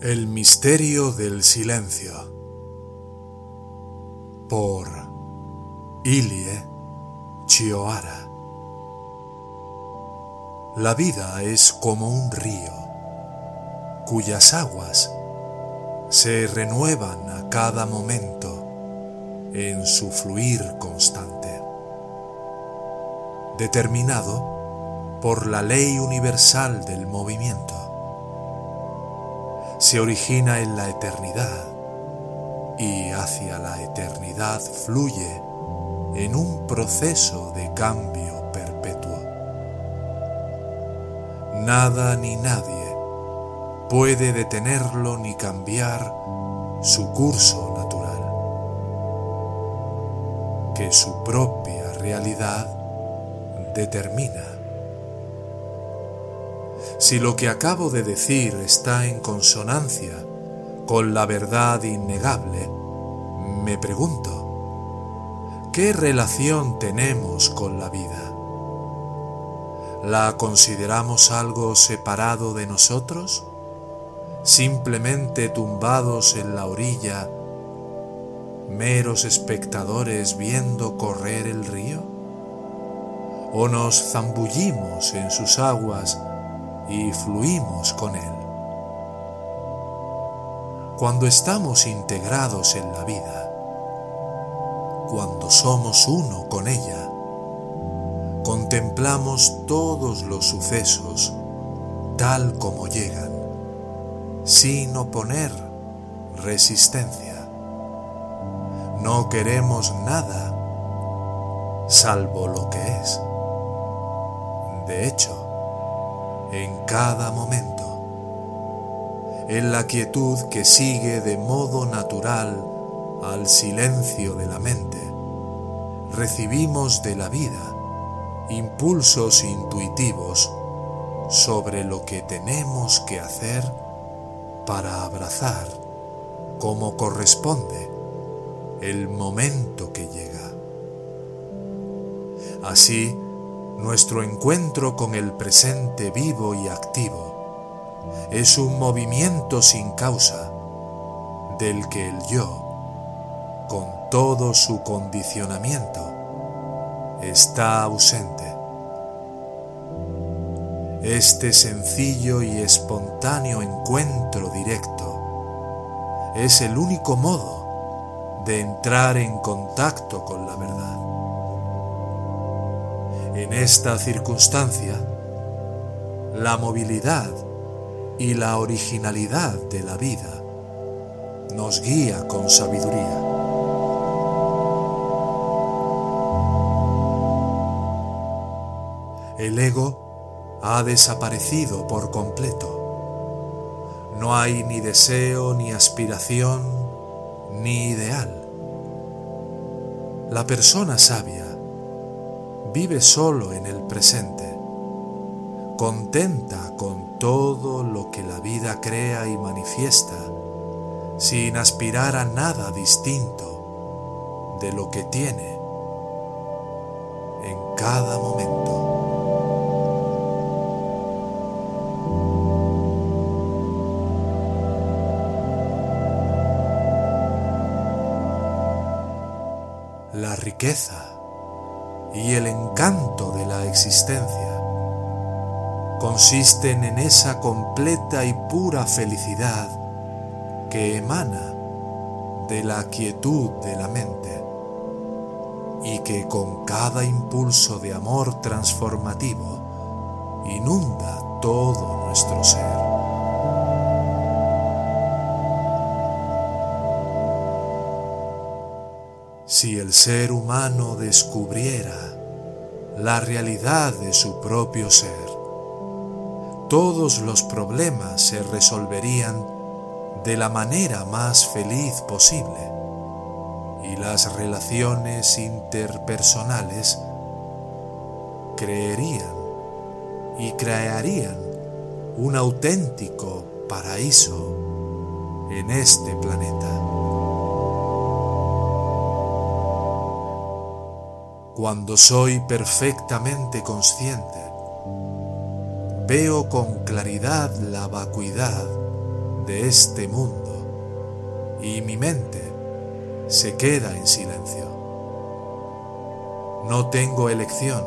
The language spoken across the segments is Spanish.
El misterio del silencio. Por Ilie Chioara La vida es como un río cuyas aguas se renuevan a cada momento en su fluir constante, determinado por la ley universal del movimiento se origina en la eternidad y hacia la eternidad fluye en un proceso de cambio perpetuo. Nada ni nadie puede detenerlo ni cambiar su curso natural, que su propia realidad determina. Si lo que acabo de decir está en consonancia con la verdad innegable, me pregunto, ¿qué relación tenemos con la vida? ¿La consideramos algo separado de nosotros? ¿Simplemente tumbados en la orilla, meros espectadores viendo correr el río? ¿O nos zambullimos en sus aguas y fluimos con Él. Cuando estamos integrados en la vida, cuando somos uno con ella, contemplamos todos los sucesos tal como llegan, sin oponer resistencia. No queremos nada salvo lo que es. De hecho, en cada momento, en la quietud que sigue de modo natural al silencio de la mente, recibimos de la vida impulsos intuitivos sobre lo que tenemos que hacer para abrazar como corresponde el momento que llega. Así, nuestro encuentro con el presente vivo y activo es un movimiento sin causa del que el yo, con todo su condicionamiento, está ausente. Este sencillo y espontáneo encuentro directo es el único modo de entrar en contacto con la verdad. En esta circunstancia, la movilidad y la originalidad de la vida nos guía con sabiduría. El ego ha desaparecido por completo. No hay ni deseo, ni aspiración, ni ideal. La persona sabia vive solo en el presente, contenta con todo lo que la vida crea y manifiesta, sin aspirar a nada distinto de lo que tiene en cada momento. La riqueza y el encanto de la existencia consisten en esa completa y pura felicidad que emana de la quietud de la mente y que con cada impulso de amor transformativo inunda todo nuestro ser. Si el ser humano descubriera la realidad de su propio ser, todos los problemas se resolverían de la manera más feliz posible y las relaciones interpersonales creerían y crearían un auténtico paraíso en este planeta. Cuando soy perfectamente consciente, veo con claridad la vacuidad de este mundo y mi mente se queda en silencio. No tengo elección,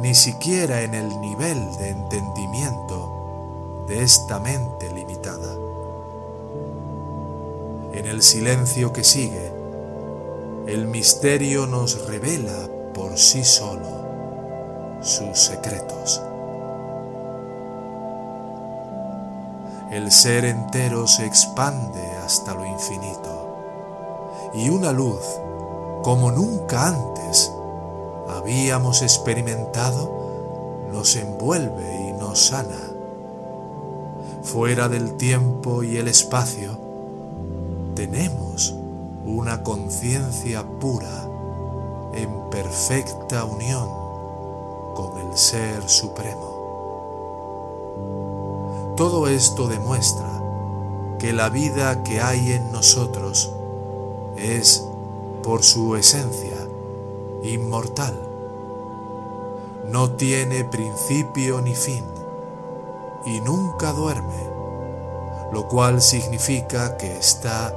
ni siquiera en el nivel de entendimiento de esta mente limitada. En el silencio que sigue, el misterio nos revela por sí solo sus secretos. El ser entero se expande hasta lo infinito y una luz como nunca antes habíamos experimentado nos envuelve y nos sana. Fuera del tiempo y el espacio tenemos una conciencia pura en perfecta unión con el Ser Supremo. Todo esto demuestra que la vida que hay en nosotros es, por su esencia, inmortal. No tiene principio ni fin y nunca duerme, lo cual significa que está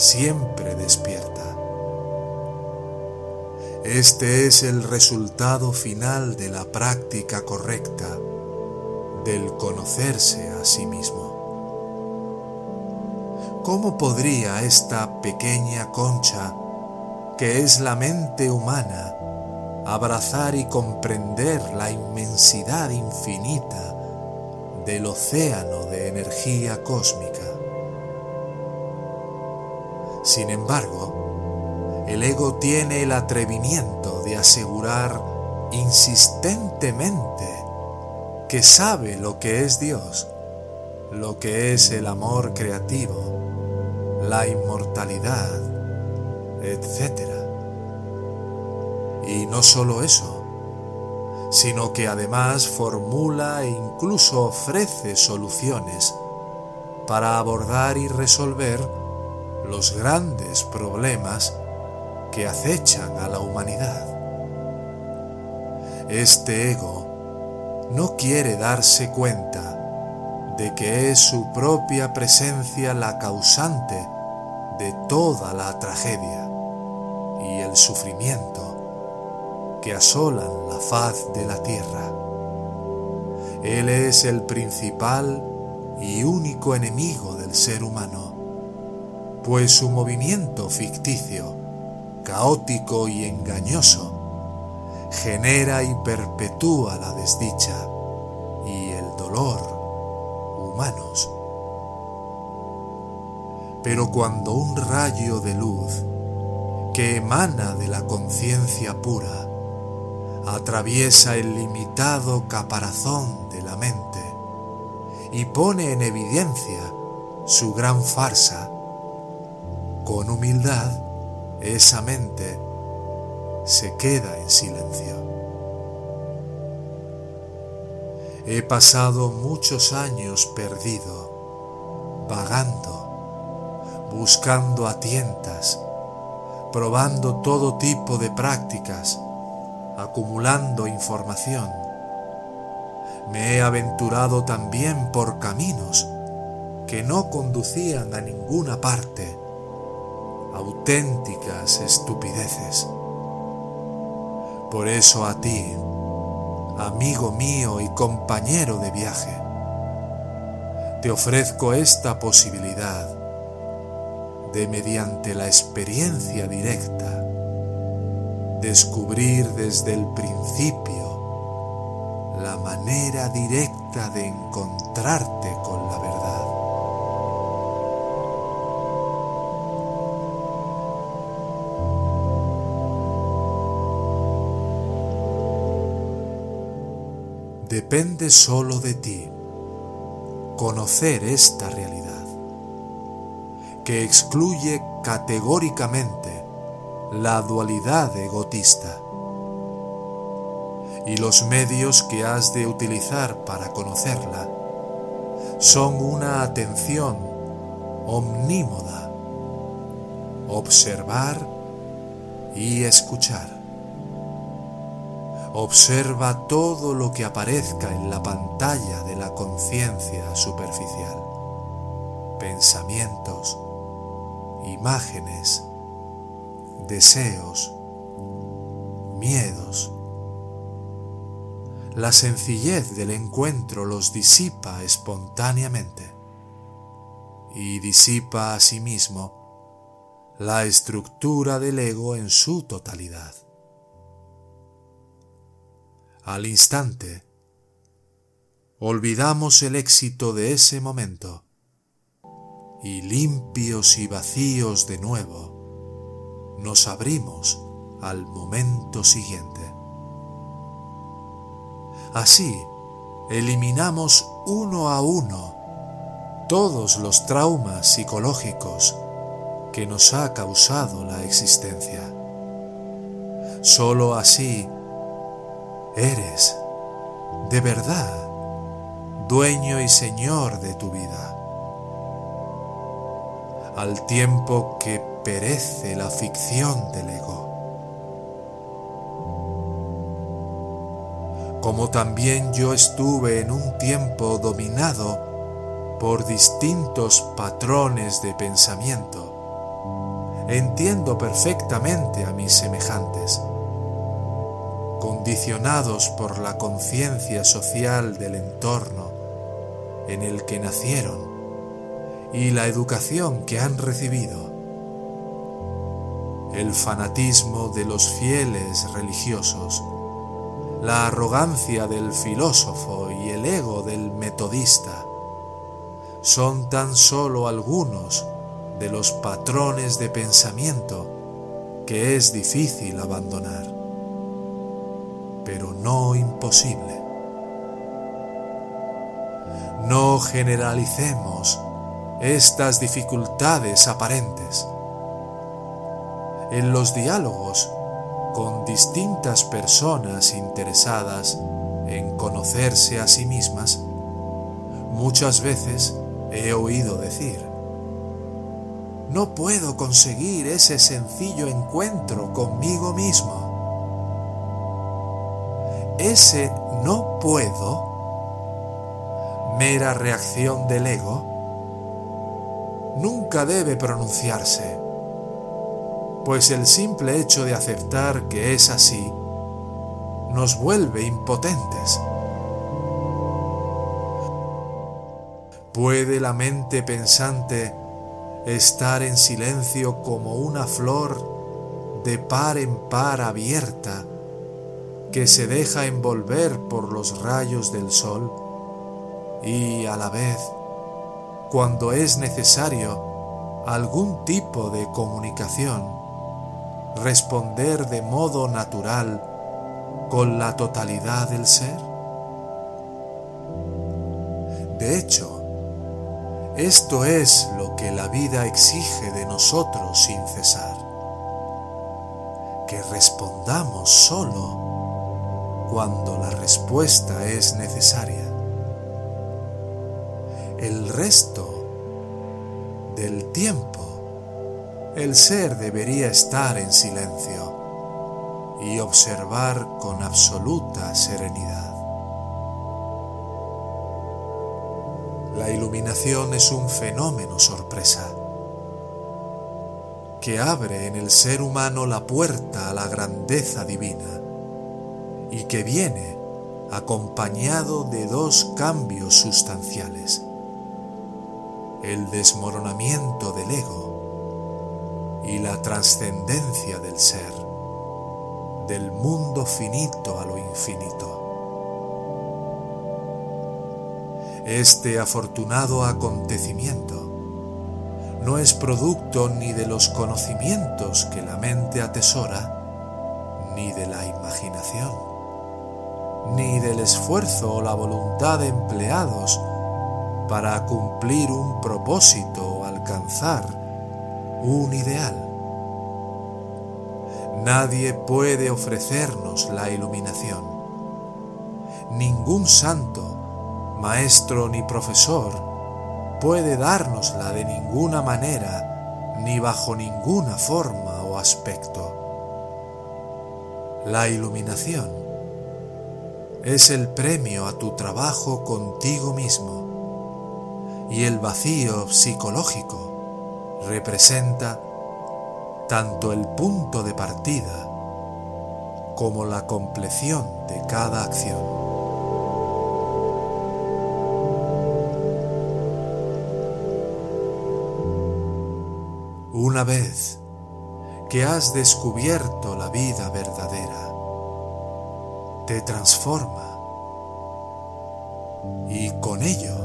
siempre despierta. Este es el resultado final de la práctica correcta del conocerse a sí mismo. ¿Cómo podría esta pequeña concha, que es la mente humana, abrazar y comprender la inmensidad infinita del océano de energía cósmica? Sin embargo, el ego tiene el atrevimiento de asegurar insistentemente que sabe lo que es Dios, lo que es el amor creativo, la inmortalidad, etc. Y no solo eso, sino que además formula e incluso ofrece soluciones para abordar y resolver los grandes problemas que acechan a la humanidad. Este ego no quiere darse cuenta de que es su propia presencia la causante de toda la tragedia y el sufrimiento que asolan la faz de la tierra. Él es el principal y único enemigo del ser humano pues su movimiento ficticio, caótico y engañoso, genera y perpetúa la desdicha y el dolor humanos. Pero cuando un rayo de luz que emana de la conciencia pura atraviesa el limitado caparazón de la mente y pone en evidencia su gran farsa, con humildad, esa mente se queda en silencio. He pasado muchos años perdido, vagando, buscando a tientas, probando todo tipo de prácticas, acumulando información. Me he aventurado también por caminos que no conducían a ninguna parte auténticas estupideces. Por eso a ti, amigo mío y compañero de viaje, te ofrezco esta posibilidad de mediante la experiencia directa descubrir desde el principio la manera directa de encontrarte con Depende solo de ti conocer esta realidad, que excluye categóricamente la dualidad egotista y los medios que has de utilizar para conocerla son una atención omnímoda, observar y escuchar. Observa todo lo que aparezca en la pantalla de la conciencia superficial. Pensamientos, imágenes, deseos, miedos. La sencillez del encuentro los disipa espontáneamente y disipa asimismo la estructura del ego en su totalidad al instante, olvidamos el éxito de ese momento y limpios y vacíos de nuevo, nos abrimos al momento siguiente. Así, eliminamos uno a uno todos los traumas psicológicos que nos ha causado la existencia. Solo así Eres, de verdad, dueño y señor de tu vida. Al tiempo que perece la ficción del ego. Como también yo estuve en un tiempo dominado por distintos patrones de pensamiento, entiendo perfectamente a mis semejantes condicionados por la conciencia social del entorno en el que nacieron y la educación que han recibido. El fanatismo de los fieles religiosos, la arrogancia del filósofo y el ego del metodista son tan solo algunos de los patrones de pensamiento que es difícil abandonar pero no imposible. No generalicemos estas dificultades aparentes. En los diálogos con distintas personas interesadas en conocerse a sí mismas, muchas veces he oído decir, no puedo conseguir ese sencillo encuentro conmigo mismo ese no puedo, mera reacción del ego, nunca debe pronunciarse, pues el simple hecho de aceptar que es así nos vuelve impotentes. ¿Puede la mente pensante estar en silencio como una flor de par en par abierta que se deja envolver por los rayos del sol y a la vez, cuando es necesario algún tipo de comunicación, responder de modo natural con la totalidad del ser? De hecho, esto es lo que la vida exige de nosotros sin cesar, que respondamos solo cuando la respuesta es necesaria. El resto del tiempo, el ser debería estar en silencio y observar con absoluta serenidad. La iluminación es un fenómeno sorpresa que abre en el ser humano la puerta a la grandeza divina y que viene acompañado de dos cambios sustanciales. El desmoronamiento del ego y la trascendencia del ser, del mundo finito a lo infinito. Este afortunado acontecimiento no es producto ni de los conocimientos que la mente atesora, ni de la imaginación ni del esfuerzo o la voluntad empleados para cumplir un propósito o alcanzar un ideal. Nadie puede ofrecernos la iluminación. Ningún santo, maestro ni profesor puede dárnosla de ninguna manera ni bajo ninguna forma o aspecto. La iluminación es el premio a tu trabajo contigo mismo y el vacío psicológico representa tanto el punto de partida como la compleción de cada acción. Una vez que has descubierto la vida verdadera, te transforma y con ello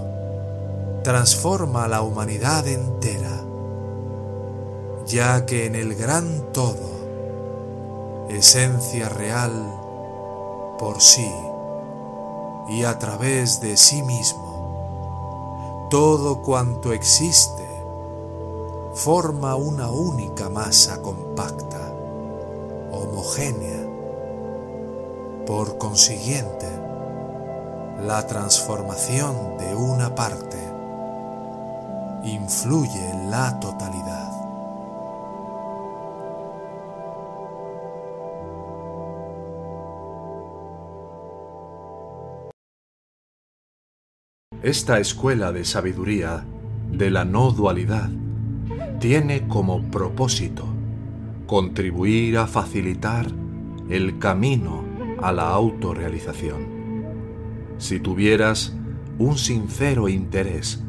transforma la humanidad entera ya que en el gran todo, esencia real por sí y a través de sí mismo, todo cuanto existe forma una única masa compacta, homogénea. Por consiguiente, la transformación de una parte influye en la totalidad. Esta escuela de sabiduría de la no dualidad tiene como propósito contribuir a facilitar el camino a la autorrealización. Si tuvieras un sincero interés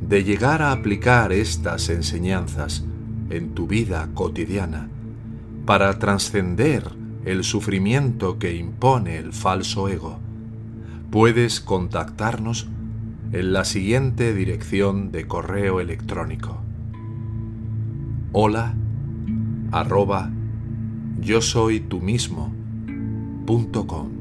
de llegar a aplicar estas enseñanzas en tu vida cotidiana para trascender el sufrimiento que impone el falso ego, puedes contactarnos en la siguiente dirección de correo electrónico. Hola arroba yo soy tú mismo punto com.